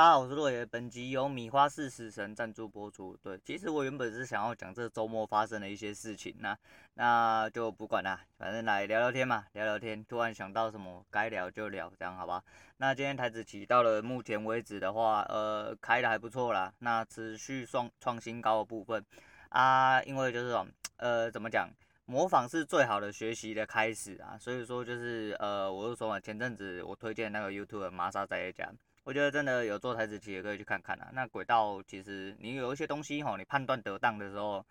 大家好，我是洛爷。本集由米花四死神赞助播出。对，其实我原本是想要讲这周末发生的一些事情，那那就不管了，反正来聊聊天嘛，聊聊天。突然想到什么，该聊就聊，这样好吧？那今天台子起到了目前为止的话，呃，开的还不错啦。那持续创创新高的部分啊，因为就是说，呃，怎么讲，模仿是最好的学习的开始啊。所以说就是呃，我就说嘛，前阵子我推荐那个 YouTube 玛莎在家。我觉得真的有做台子期也可以去看看啊。那轨道其实你有一些东西吼，你判断得当的时候，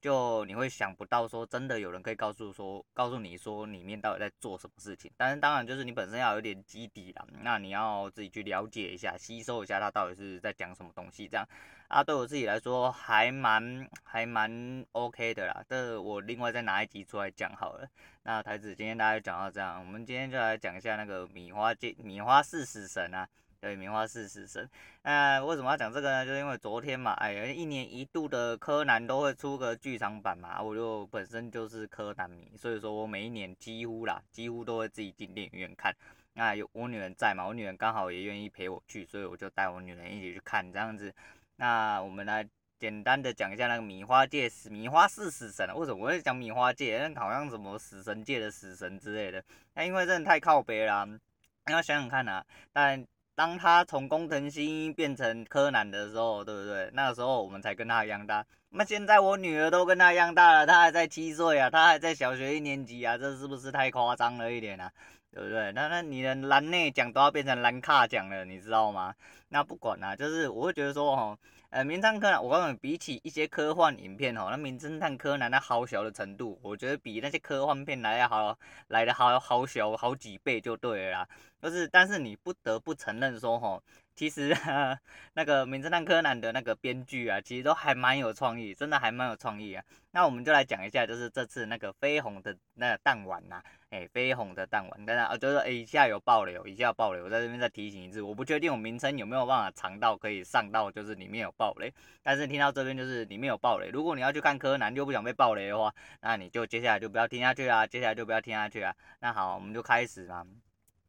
就你会想不到说真的有人可以告诉说告诉你说里面到底在做什么事情。但是当然就是你本身要有点基底啦，那你要自己去了解一下，吸收一下它到底是在讲什么东西这样。啊，对我自己来说还蛮还蛮 OK 的啦。这我另外再拿一集出来讲好了。那台子今天大家讲到这样，我们今天就来讲一下那个米花界米花四死神啊。对，米花四死神。那为什么要讲这个呢？就是因为昨天嘛，哎，一年一度的柯南都会出个剧场版嘛，我就本身就是柯南迷，所以说我每一年几乎啦，几乎都会自己进电影院看。那有我女人在嘛，我女人刚好也愿意陪我去，所以我就带我女人一起去看这样子。那我们来简单的讲一下那个米花界死米花四死神。为什么我会讲米花界？那好像什么死神界的死神之类的。那因为真的太靠北了，你要想想看啊，但。当他从工藤新一变成柯南的时候，对不对？那个时候我们才跟他一样大。那现在我女儿都跟他一样大了，他还在七岁啊，他还在小学一年级啊，这是不是太夸张了一点啊？对不对？那那你的蓝内奖都要变成蓝卡奖了，你知道吗？那不管啦，就是我会觉得说，哦，呃，名侦探柯南，我告诉你，比起一些科幻影片，哈，那名侦探柯南那好小的程度，我觉得比那些科幻片来的好，来的好好小好几倍就对了啦。就是，但是你不得不承认说，哈，其实呵呵 那个名侦探柯南的那个编剧啊，其实都还蛮有创意，真的还蛮有创意啊。那我们就来讲一下，就是这次那个绯红的那个弹丸呐。哎，绯红的弹丸，当然啊，就是哎，以下有爆雷，以下有爆雷，我在这边再提醒一次，我不确定我名称有没有办法藏到可以上到，就是里面有爆雷，但是听到这边就是里面有爆雷，如果你要去看柯南又不想被爆雷的话，那你就接下来就不要听下去啊，接下来就不要听下去啊。那好，我们就开始嘛，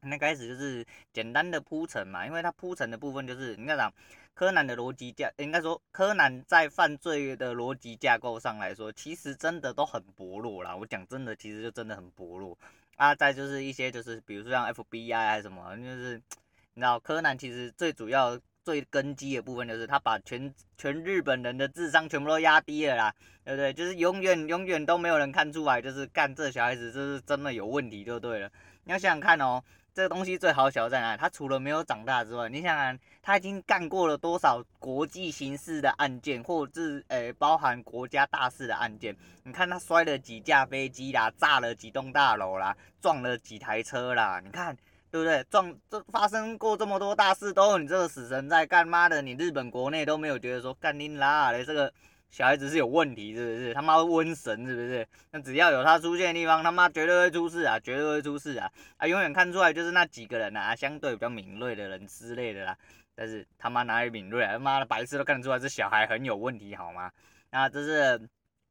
那开始就是简单的铺陈嘛，因为它铺陈的部分就是你看讲。柯南的逻辑架，应该说柯南在犯罪的逻辑架构上来说，其实真的都很薄弱啦。我讲真的，其实就真的很薄弱啊。再就是一些就是，比如说像 FBI 还是什么，就是你知道柯南其实最主要最根基的部分就是他把全全日本人的智商全部都压低了啦，对不对？就是永远永远都没有人看出来，就是干这小孩子就是真的有问题就对了。你要想想看哦。这个东西最好笑在哪里？他除了没有长大之外，你想想，他已经干过了多少国际刑事的案件，或者是诶包含国家大事的案件？你看他摔了几架飞机啦，炸了几栋大楼啦，撞了几台车啦，你看对不对？撞这发生过这么多大事，都有你这个死神在干妈的？你日本国内都没有觉得说干你拉嘞这个。小孩子是有问题，是不是？他妈瘟神，是不是？那只要有他出现的地方，他妈绝对会出事啊，绝对会出事啊！啊，永远看出来就是那几个人啊，相对比较敏锐的人之类的啦。但是他妈哪里敏锐啊？他妈的白痴都看得出来这小孩很有问题，好吗？那这是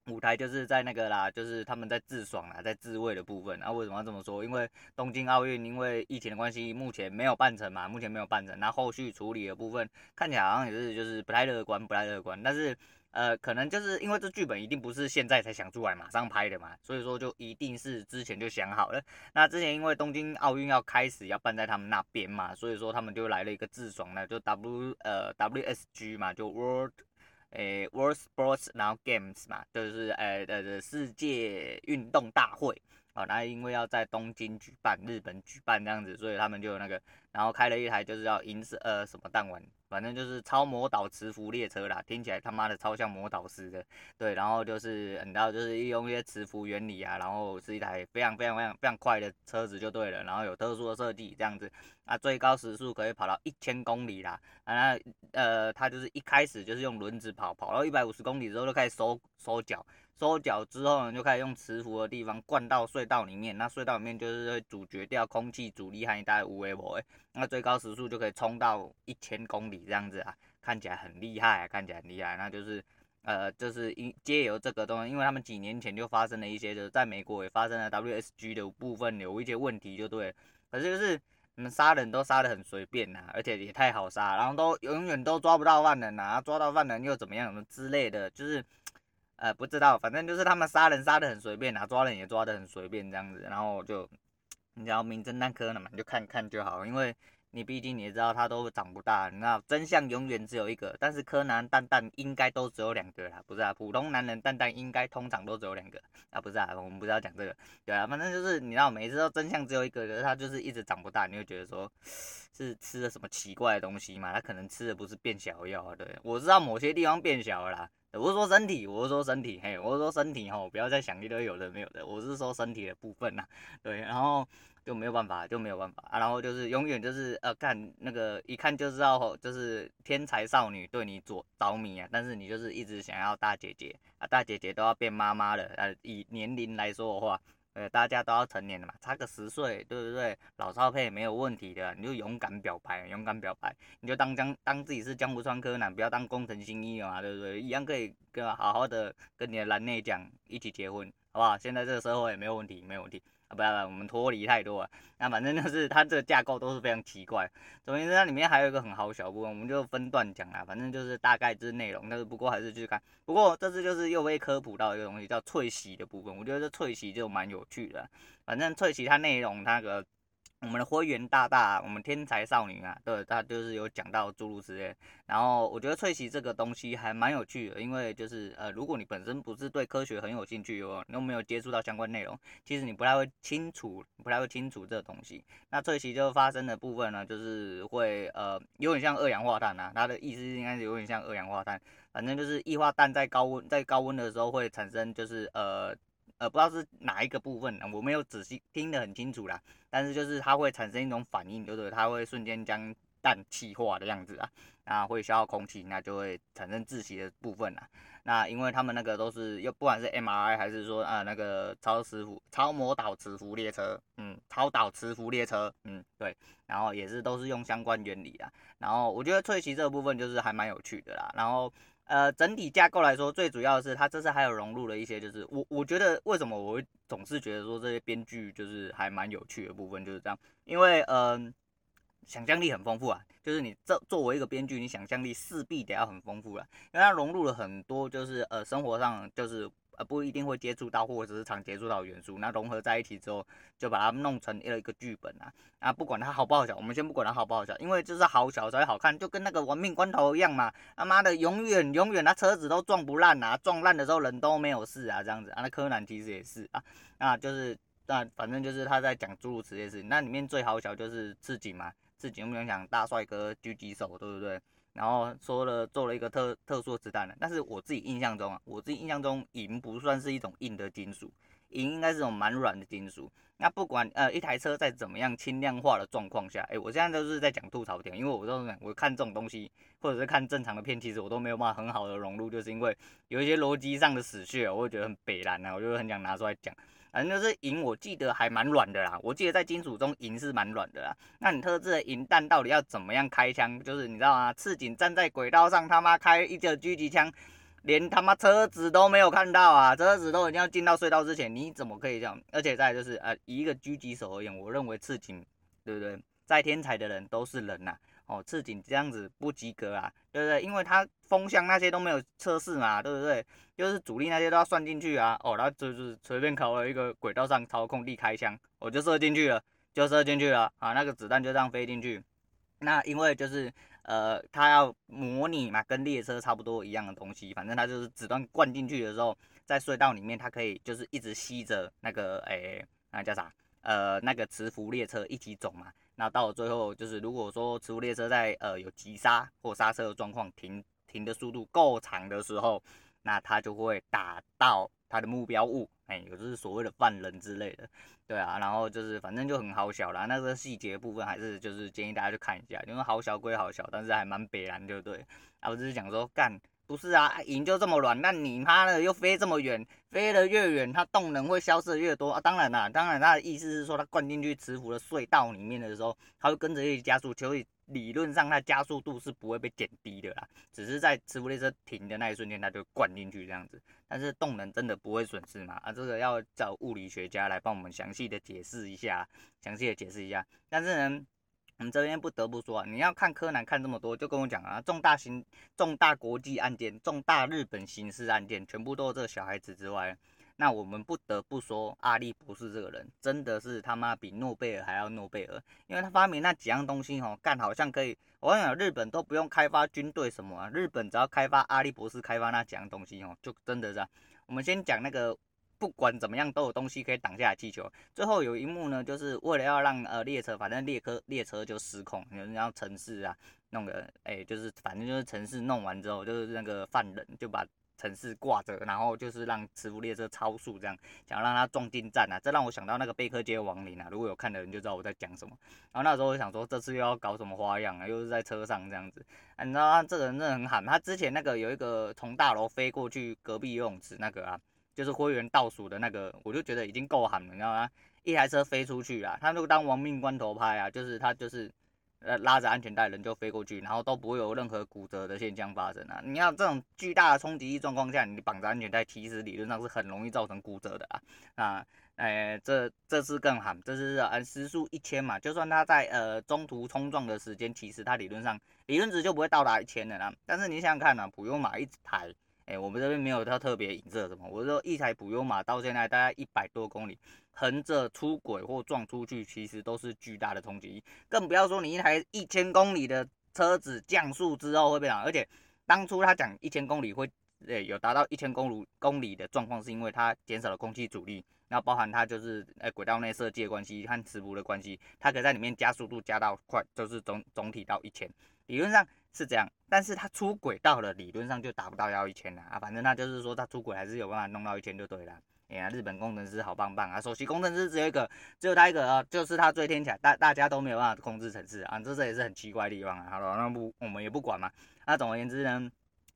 舞台，就是在那个啦，就是他们在自爽啊，在自慰的部分。啊，为什么要这么说？因为东京奥运因为疫情的关系，目前没有办成嘛，目前没有办成。那后续处理的部分看起来好像也是就是不太乐观，不太乐观。但是。呃，可能就是因为这剧本一定不是现在才想出来马上拍的嘛，所以说就一定是之前就想好了。那之前因为东京奥运要开始要办在他们那边嘛，所以说他们就来了一个自爽的，就 W 呃 WSG 嘛，就 World 诶 World Sports 然后 Games 嘛，就是呃呃世界运动大会啊，那因为要在东京举办，日本举办这样子，所以他们就有那个，然后开了一台就是要银色呃什么弹丸。反正就是超魔导磁浮列车啦，听起来他妈的超像魔导师的，对，然后就是你知道，就是用一些磁浮原理啊，然后是一台非常非常非常非常快的车子就对了，然后有特殊的设计这样子，啊，最高时速可以跑到一千公里啦，啊，那呃，它就是一开始就是用轮子跑，跑到一百五十公里之后就开始收收脚。收脚之后呢，就开始用磁浮的地方灌到隧道里面，那隧道里面就是会阻绝掉空气阻力和一带无微波，那最高时速就可以冲到一千公里这样子啊，看起来很厉害啊，看起来很厉害，那就是呃，就是因借由这个东西，因为他们几年前就发生了一些，就是在美国也发生了 WSG 的部分有一些问题，就对，可是就是你们杀人都杀得很随便呐，而且也太好杀，然后都永远都抓不到犯人呐，抓到犯人又怎么样什么之类的，就是，呃，不知道，反正就是他们杀人杀得很随便啊，抓人也抓得很随便这样子，然后就，你知道名侦探柯南嘛，你就看看就好，因为。你毕竟你也知道他都长不大，你知道真相永远只有一个，但是柯南蛋蛋应该都只有两个啦，不是啊？普通男人蛋蛋应该通常都只有两个啊，不是啊？我们不是要讲这个，对啊，反正就是你知道每次都真相只有一个，可是他就是一直长不大，你会觉得说是吃了什么奇怪的东西嘛？他可能吃的不是变小药？对，我知道某些地方变小了啦，我是说身体，我是说身体，嘿，我是说身体哈，不要再想一堆有的没有的，我是说身体的部分呐，对，然后。就没有办法，就没有办法啊！然后就是永远就是呃，看那个一看就知道，就是天才少女对你着着迷啊，但是你就是一直想要大姐姐啊，大姐姐都要变妈妈了，呃，以年龄来说的话，呃，大家都要成年了嘛，差个十岁，对不对？老少配没有问题的，你就勇敢表白，勇敢表白，你就当江当自己是江湖川柯南，不要当工藤新一嘛，对不对？一样可以跟好好的跟你的蓝内讲一起结婚，好不好？现在这个社会也没有问题，没有问题。不要了，我们脱离太多了。那反正就是它这个架构都是非常奇怪。总之，它里面还有一个很好小部分，我们就分段讲啦。反正就是大概就是内容，但是不过还是继续看。不过这次就是又被科普到一个东西，叫脆洗的部分。我觉得这脆洗就蛮有趣的。反正脆洗它内容它个。我们的灰原大大，我们天才少女啊，对，他就是有讲到诸如此类。然后我觉得脆洗这个东西还蛮有趣的，因为就是呃，如果你本身不是对科学很有兴趣哦，又没有接触到相关内容，其实你不太会清楚，不太会清楚这个东西。那脆洗就发生的部分呢，就是会呃，有点像二氧化碳啊，它的意思应该是有点像二氧化碳，反正就是液化氮在高温在高温的时候会产生，就是呃。呃，不知道是哪一个部分，我没有仔细听得很清楚啦。但是就是它会产生一种反应，就是它会瞬间将氮气化的样子啊，那会消耗空气，那就会产生窒息的部分啦。那因为他们那个都是，又不管是 MRI 还是说啊那个超磁浮超模导磁浮列车，嗯，超导磁浮列车，嗯，对，然后也是都是用相关原理啊。然后我觉得脆洗这个部分就是还蛮有趣的啦。然后。呃，整体架构来说，最主要的是它这次还有融入了一些，就是我我觉得为什么我会总是觉得说这些编剧就是还蛮有趣的部分就是这样，因为嗯、呃，想象力很丰富啊，就是你这作为一个编剧，你想象力势必得要很丰富了，因为它融入了很多就是呃生活上就是。呃，不一定会接触到，或者是常接触到元素，那融合在一起之后，就把它弄成一个剧本啊。啊，不管它好不好笑，我们先不管它好不好笑，因为就是好笑才会好看，就跟那个玩命关头一样嘛。他妈的，永远永远，他车子都撞不烂啊，撞烂的时候人都没有事啊，这样子啊。那柯南其实也是啊，那就是那反正就是他在讲诸如此类事情。那里面最好笑就是赤井嘛，赤井我们讲大帅哥狙击手，对不对？然后说了做了一个特特殊子弹的，但是我自己印象中啊，我自己印象中银不算是一种硬的金属，银应该是种蛮软的金属。那不管呃一台车在怎么样轻量化的状况下，哎，我现在都是在讲吐槽点，因为我都是我看这种东西，或者是看正常的片，其实我都没有办法很好的融入，就是因为有一些逻辑上的死穴，我会觉得很北烂啊，我就很想拿出来讲。反正就是银，我记得还蛮软的啦。我记得在金属中，银是蛮软的啦。那你特制的银弹到底要怎么样开枪？就是你知道吗？赤井站在轨道上，他妈开一个狙击枪，连他妈车子都没有看到啊！车子都一定要进到隧道之前，你怎么可以这样？而且再就是，呃，以一个狙击手而言，我认为赤井，对不对？再天才的人都是人呐。哦，赤井这样子不及格啊，对不对？因为他风向那些都没有测试嘛，对不对？就是阻力那些都要算进去啊。哦，然后就是随便考了一个轨道上操控力开枪，我就射进去了，就射进去了啊，那个子弹就这样飞进去。那因为就是呃，他要模拟嘛，跟列车差不多一样的东西，反正他就是子弹灌进去的时候，在隧道里面，它可以就是一直吸着那个诶，那叫啥？呃，那个磁浮列车一起走嘛。那到了最后，就是如果说磁浮列车在呃有急刹或刹车的状况，停停的速度够长的时候，那它就会打到它的目标物，哎，也就是所谓的犯人之类的，对啊，然后就是反正就很好笑啦，那个细节部分还是就是建议大家去看一下，因为好小归好小，但是还蛮北然，对不对？啊，我只是讲说干。不是啊，银就这么软，那你妈的又飞这么远，飞得越远，它动能会消失的越多啊。当然啦，当然它的意思是说，它灌进去磁浮的隧道里面的时候，它会跟着一起加速，所以理论上它加速度是不会被减低的啦，只是在磁浮列车停的那一瞬间，它就灌进去这样子。但是动能真的不会损失吗？啊，这个要找物理学家来帮我们详细的解释一下，详细的解释一下。但是呢。我们这边不得不说啊，你要看柯南看这么多，就跟我讲啊，重大刑、重大国际案件、重大日本刑事案件，全部都是这个小孩子之外，那我们不得不说，阿笠博士这个人真的是他妈比诺贝尔还要诺贝尔，因为他发明那几样东西哦，干好像可以，我跟你讲，日本都不用开发军队什么啊，日本只要开发阿笠博士开发那几样东西哦，就真的是。我们先讲那个。不管怎么样，都有东西可以挡下来气球。最后有一幕呢，就是为了要让呃列车，反正列车列车就失控，然后城市啊弄个，哎、就是反正就是城市弄完之后，就是那个犯人就把城市挂着，然后就是让磁浮列车超速，这样想让它撞进站啊。这让我想到那个贝克街亡灵啊，如果有看的人就知道我在讲什么。然后那时候我想说，这次又要搞什么花样啊？又是在车上这样子。啊、你知道他这个人真的很狠，他之前那个有一个从大楼飞过去隔壁游泳池那个啊。就是会员倒数的那个，我就觉得已经够狠了，你知道吗？一台车飞出去啊，他就当亡命关头拍啊，就是他就是呃拉着安全带人就飞过去，然后都不会有任何骨折的现象发生啊。你要这种巨大的冲击力状况下，你绑着安全带，其实理论上是很容易造成骨折的啊。啊，哎，这这次更狠，这是按时速一千嘛，就算他在呃中途冲撞的时间，其实他理论上理论值就不会到达一千的啦。但是你想想看啊，普悠玛一台。哎、我们这边没有它特别影射什么。我说一台普悠玛到现在大概一百多公里，横着出轨或撞出去，其实都是巨大的冲击。更不要说你一台一千公里的车子降速之后会变样。而且当初他讲一千公里会，呃，有达到一千公里公里的状况，是因为它减少了空气阻力，然后包含它就是呃轨道内设计的关系和磁浮的关系，它可以在里面加速度加到快，就是总总体到一千。理论上是这样，但是他出轨到了，理论上就达不到要一千了啊。反正那就是说他出轨还是有办法弄到一千就对了。哎呀，日本工程师好棒棒啊！首席工程师只有一个，只有他一个啊，就是他最天才，大大家都没有办法控制城市啊，这这也是很奇怪的地方啊。好了，那不我们也不管嘛。那总而言之呢。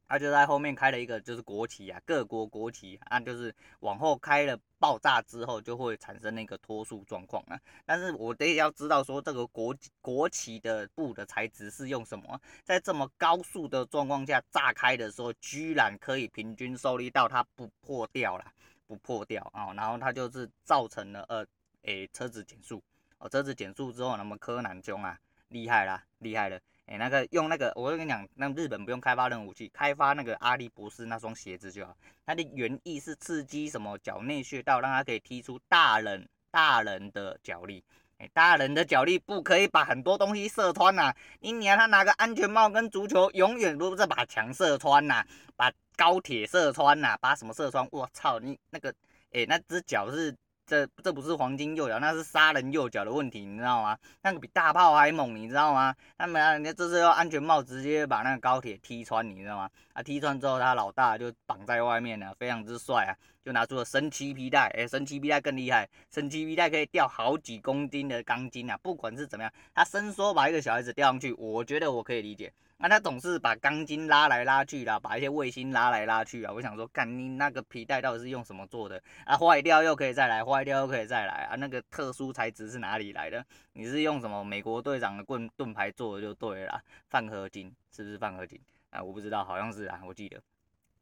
他就在后面开了一个，就是国旗啊，各国国旗啊，就是往后开了，爆炸之后就会产生那个脱速状况啊。但是我得要知道说，这个国国旗的布的材质是用什么，在这么高速的状况下炸开的时候，居然可以平均受力到它不破掉了，不破掉啊。然后它就是造成了呃，诶，车子减速，哦，车子减速之后，那么柯南兄啊，厉害啦，厉害了。哎、那个用那个，我就跟你讲，那日本不用开发任何武器，开发那个阿笠博士那双鞋子就好。它的原意是刺激什么脚内穴道，让它可以踢出大人大人的脚力。哎、大人的脚力不可以把很多东西射穿呐、你你让他拿个安全帽跟足球，永远都是把墙射穿呐、把高铁射穿呐、把什么射穿？我操，你那个，哎、那只脚是。这这不是黄金右脚，那是杀人右脚的问题，你知道吗？那个比大炮还猛，你知道吗？他们啊，人家这是用安全帽直接把那个高铁踢穿，你知道吗？啊，踢穿之后，他老大就绑在外面了，非常之帅啊，就拿出了神奇皮带，哎，神奇皮带更厉害，神奇皮带可以吊好几公斤的钢筋啊，不管是怎么样，他伸缩把一个小孩子吊上去，我觉得我可以理解。啊，他总是把钢筋拉来拉去啦，把一些卫星拉来拉去啊。我想说，干你那个皮带到底是用什么做的啊？坏掉又可以再来，坏掉又可以再来啊？那个特殊材质是哪里来的？你是用什么美国队长的盾盾牌做的就对了啦，鋯合金是不是鋯合金啊？我不知道，好像是啊，我记得。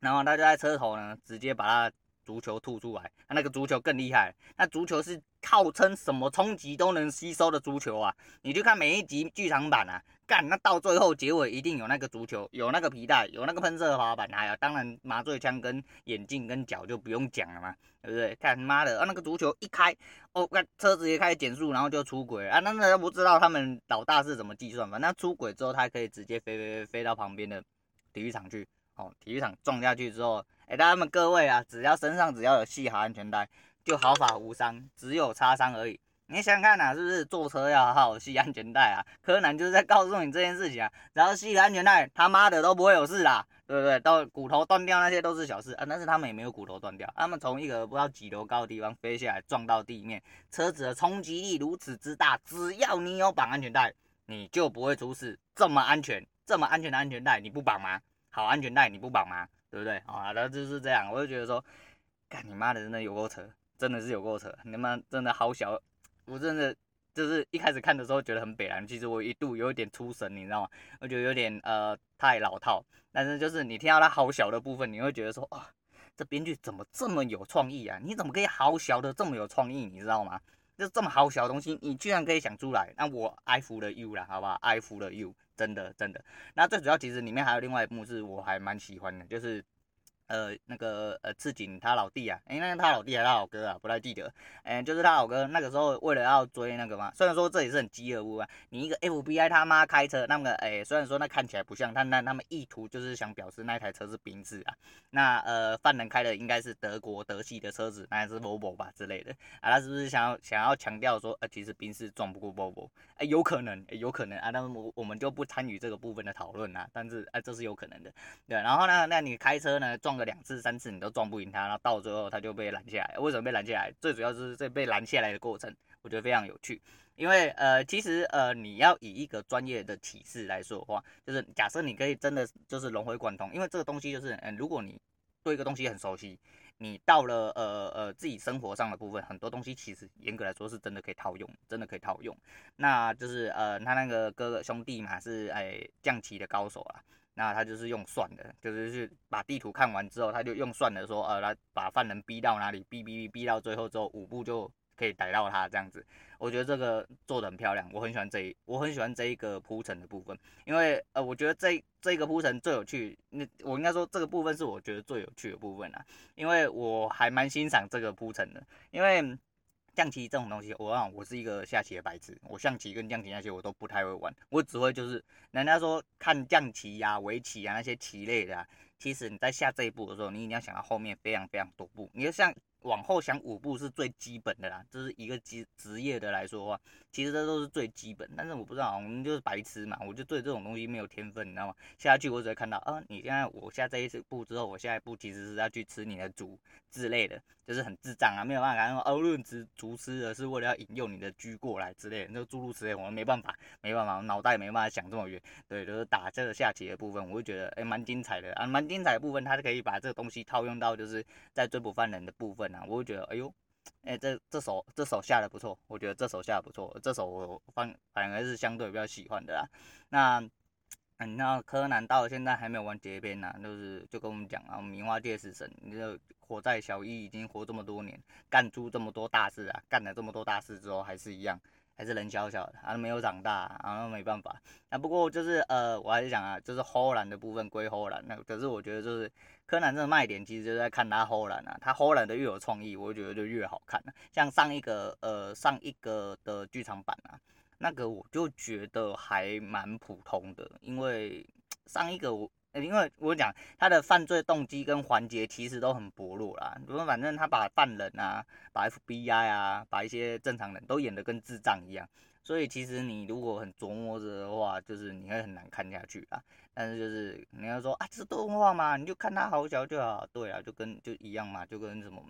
然后他就在车头呢，直接把它足球吐出来，那个足球更厉害，那足球是号称什么冲击都能吸收的足球啊？你去看每一集剧场版啊。干，那到最后结尾一定有那个足球，有那个皮带，有那个喷射滑板，还有当然麻醉枪跟眼镜跟脚就不用讲了嘛，对不对？看妈的，啊那个足球一开，哦，那车子也开始减速，然后就出轨啊！那那不知道他们老大是怎么计算嘛？那出轨之后，他可以直接飞飞飞飞到旁边的体育场去，哦，体育场撞下去之后，哎，他们各位啊，只要身上只要有系好安全带，就毫发无伤，只有擦伤而已。你想想看呐，是不是坐车要好好系安全带啊？柯南就是在告诉你这件事情啊，只要系安全带，他妈的都不会有事啦，对不对？到骨头断掉那些都是小事啊，但是他们也没有骨头断掉，他们从一个不知道几楼高的地方飞下来撞到地面，车子的冲击力如此之大，只要你有绑安全带，你就不会出事。这么安全，这么安全的安全带你不绑吗？好安全带你不绑吗？对不对？啊，那就是这样，我就觉得说，干你妈的真的有够扯，真的是有够扯，你妈真的好小。我真的就是一开始看的时候觉得很北蓝，其实我一度有一点出神，你知道吗？我觉得有点呃太老套，但是就是你听到它好小的部分，你会觉得说，啊，这编剧怎么这么有创意啊？你怎么可以好小的这么有创意？你知道吗？就这么好小的东西，你居然可以想出来，那我爱服了 you 了，好不好？爱服了 you，真的真的。那最主要其实里面还有另外一幕是我还蛮喜欢的，就是。呃，那个呃，赤井他老弟啊，哎、欸，那是他老弟还是他老哥啊？不太记得。哎、就是他老哥，那个时候为了要追那个嘛，虽然说这也是很饥饿物啊。你一个 FBI 他妈开车，那么哎、欸，虽然说那看起来不像，但那他们意图就是想表示那台车是宾士啊。那呃，犯人开的应该是德国德系的车子，那还是 Volvo 吧之类的啊？他是不是想要想要强调说，呃，其实宾士撞不过 Volvo？哎、欸，有可能，有可能啊。那么我我们就不参与这个部分的讨论啊。但是哎、这是有可能的。对，然后呢，那你开车呢撞个两次三次你都撞不赢他，然后到最后他就被拦下来。为什么被拦下来？最主要就是这被拦下来的过程，我觉得非常有趣。因为呃，其实呃，你要以一个专业的启示来说的话，就是假设你可以真的就是融会贯通，因为这个东西就是，嗯、如果你对一个东西很熟悉，你到了呃呃自己生活上的部分，很多东西其实严格来说是真的可以套用，真的可以套用。那就是呃，他那个哥哥兄弟嘛是哎将棋的高手啊。那他就是用算的，就是去把地图看完之后，他就用算的说，呃，来把犯人逼到哪里，逼逼逼逼到最后之后，五步就可以逮到他这样子。我觉得这个做的很漂亮，我很喜欢这一，我很喜欢这一个铺陈的部分，因为呃，我觉得这这个铺陈最有趣，那我应该说这个部分是我觉得最有趣的部分啊，因为我还蛮欣赏这个铺陈的，因为。象棋这种东西，我啊，我是一个下棋的白痴，我象棋跟象棋那些我都不太会玩，我只会就是人家说看象棋呀、围棋啊那些棋类的啊，其实你在下这一步的时候，你一定要想到后面非常非常多步，你要像。往后想五步是最基本的啦，这是一个职职业的来说话，其实这都是最基本。但是我不知道，我们就是白痴嘛，我就对这种东西没有天分，你知道吗？下去我只会看到，啊，你现在我下这一步之后，我下一步其实是要去吃你的猪之类的，就是很智障啊，没有办法，然后欧论之猪吃的是为了要引诱你的车过来之类的，那个诸如此类，我们没办法，没办法，脑袋没办法想这么远。对，就是打这个下棋的部分，我会觉得诶蛮精彩的啊，蛮精彩的部分，它是可以把这个东西套用到就是在追捕犯人的部分啊，我会觉得，哎呦。哎、这这首这首下的不错，我觉得这首下的不错，这首我反反而是相对比较喜欢的啦。那，嗯，那柯南到现在还没有完结篇呢，就是就跟我们讲啊，名花界死神，你就活在小一已经活这么多年，干出这么多大事啊，干了这么多大事之后还是一样。还是人小小的，还、啊、没有长大，然、啊、后没办法。那、不过就是呃，我还是讲啊，就是后来的部分归后来。那可是我觉得就是柯南这个卖点，其实就在看他后来啊，他后来的越有创意，我觉得就越好看。像上一个呃上一个的剧场版啊，那个我就觉得还蛮普通的，因为上一个我。因为我讲他的犯罪动机跟环节其实都很薄弱啦，如说反正他把犯人啊，把 FBI 啊，把一些正常人都演得跟智障一样，所以其实你如果很琢磨着的话，就是你会很难看下去啊。但是就是你要说啊，这是动画嘛，你就看它好笑就好，对啊，就跟就一样嘛，就跟什么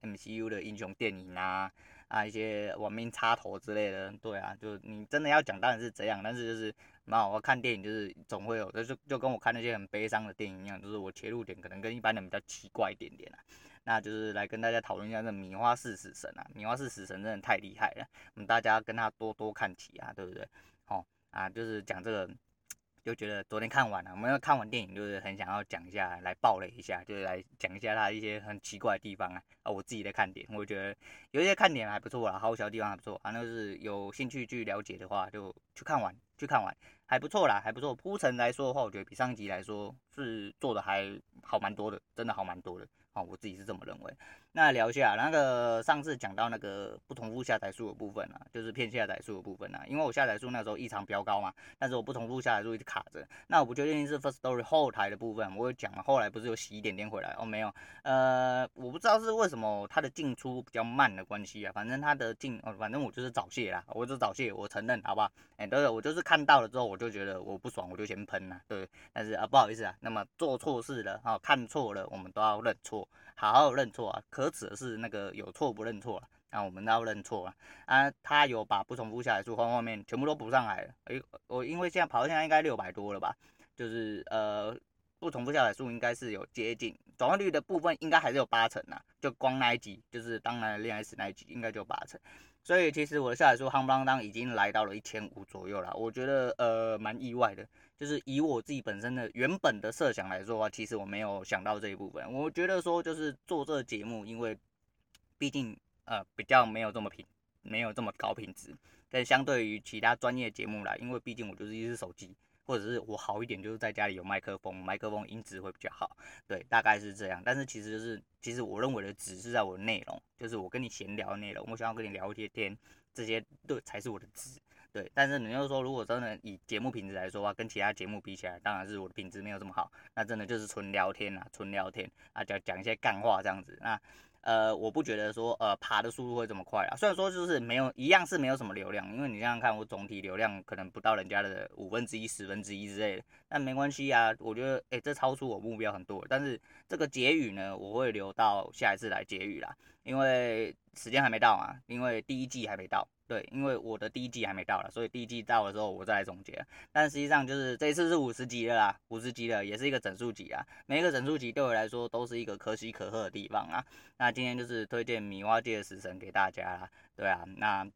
MCU 的英雄电影啊啊一些亡命插头之类的，对啊，就你真的要讲当然是这样，但是就是。那我看电影就是总会有，就就跟我看那些很悲伤的电影一样，就是我切入点可能跟一般人比较奇怪一点点啊。那就是来跟大家讨论一下这米花四死神啊，米花四死神真的太厉害了，我们大家跟他多多看齐啊，对不对？好啊，就是讲这个。就觉得昨天看完了，我们要看完电影，就是很想要讲一下，来爆雷一下，就是来讲一下他一些很奇怪的地方啊，啊，我自己的看点，我觉得有一些看点还不错啦，好笑的地方还不错，反正就是有兴趣去了解的话，就去看完，去看完，还不错啦，还不错。铺陈来说的话，我觉得比上集来说是做的还好蛮多的，真的好蛮多的。我自己是这么认为。那聊一下那个上次讲到那个不同步下载数的部分啊，就是骗下载数的部分啊。因为我下载数那时候异常飙高嘛，但是我不同步下载数一直卡着。那我不确定是 First Story 后台的部分，我有讲了，后来不是有洗一点点回来哦？没有，呃，我不知道是为什么它的进出比较慢的关系啊。反正它的进，反正我就是早泄啦，我就早泄，我承认，好不好？哎、欸，对了，我就是看到了之后，我就觉得我不爽，我就先喷了，对。但是啊，不好意思啊，那么做错事了啊，看错了，我们都要认错。好好认错啊！可耻的是那个有错不认错啊！那我们都要认错啊！啊，他有把不重复下载数方方面全部都补上来了。哎，我因为现在跑到现在应该六百多了吧？就是呃，不重复下载数应该是有接近转换率的部分，应该还是有八成啊。就光那一集，就是当然恋爱史那一集，应该就八成。所以其实我的下载数夯不啷当已经来到了一千五左右了。我觉得呃蛮意外的。就是以我自己本身的原本的设想来说的话，其实我没有想到这一部分。我觉得说就是做这个节目，因为毕竟呃比较没有这么频，没有这么高品质，但相对于其他专业节目来，因为毕竟我就是一只手机，或者是我好一点就是在家里有麦克风，麦克风音质会比较好，对，大概是这样。但是其实就是，其实我认为的质是在我的内容，就是我跟你闲聊的内容，我想要跟你聊一些天，这些对才是我的值。对，但是你又说，如果真的以节目品质来说的话，跟其他节目比起来，当然是我的品质没有这么好。那真的就是纯聊天啊，纯聊天啊，讲讲一些干话这样子。那呃，我不觉得说呃爬的速度会这么快啊。虽然说就是没有一样是没有什么流量，因为你想想看，我总体流量可能不到人家的五分之一、十分之一之类的。但没关系啊，我觉得哎，这超出我目标很多。但是这个结语呢，我会留到下一次来结语啦，因为时间还没到啊，因为第一季还没到。对，因为我的第一季还没到了，所以第一季到了之后我再来总结。但实际上就是这一次是五十集了啦，五十集了，也是一个整数集啊。每一个整数集对我来说都是一个可喜可贺的地方啊。那今天就是推荐米花界的死神给大家啦。对啊，那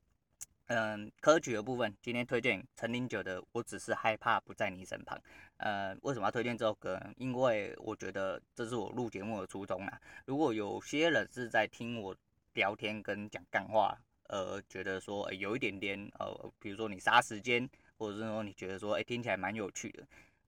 嗯，科举的部分今天推荐陈零九的《我只是害怕不在你身旁》。呃，为什么要推荐这首歌？因为我觉得这是我录节目的初衷啊。如果有些人是在听我聊天跟讲干话。呃，觉得说，欸，有一点点，呃，比如说你杀时间，或者是说你觉得说，哎，听起来蛮有趣的，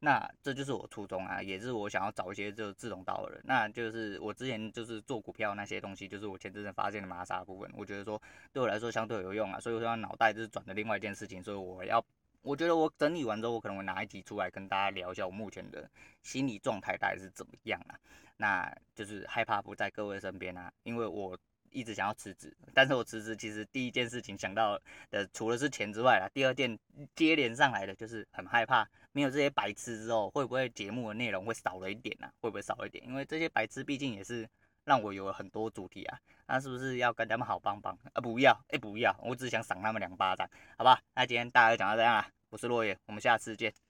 那这就是我初衷啊，也是我想要找一些就志同道合的人。那就是我之前就是做股票那些东西，就是我前阵子发现的玛莎部分，我觉得说对我来说相对有用啊，所以我说脑袋就是转的另外一件事情，所以我要，我觉得我整理完之后，我可能会拿一集出来跟大家聊一下我目前的心理状态大概是怎么样啊，那就是害怕不在各位身边啊，因为我。一直想要辞职，但是我辞职其实第一件事情想到的除了是钱之外啦，第二件接连上来的就是很害怕没有这些白痴之后，会不会节目的内容会少了一点呢、啊？会不会少一点？因为这些白痴毕竟也是让我有了很多主题啊，那是不是要跟他们好帮帮啊？不要，哎、不要，我只想赏他们两巴掌，好吧？那今天大家就讲到这样啦，我是落叶，我们下次见。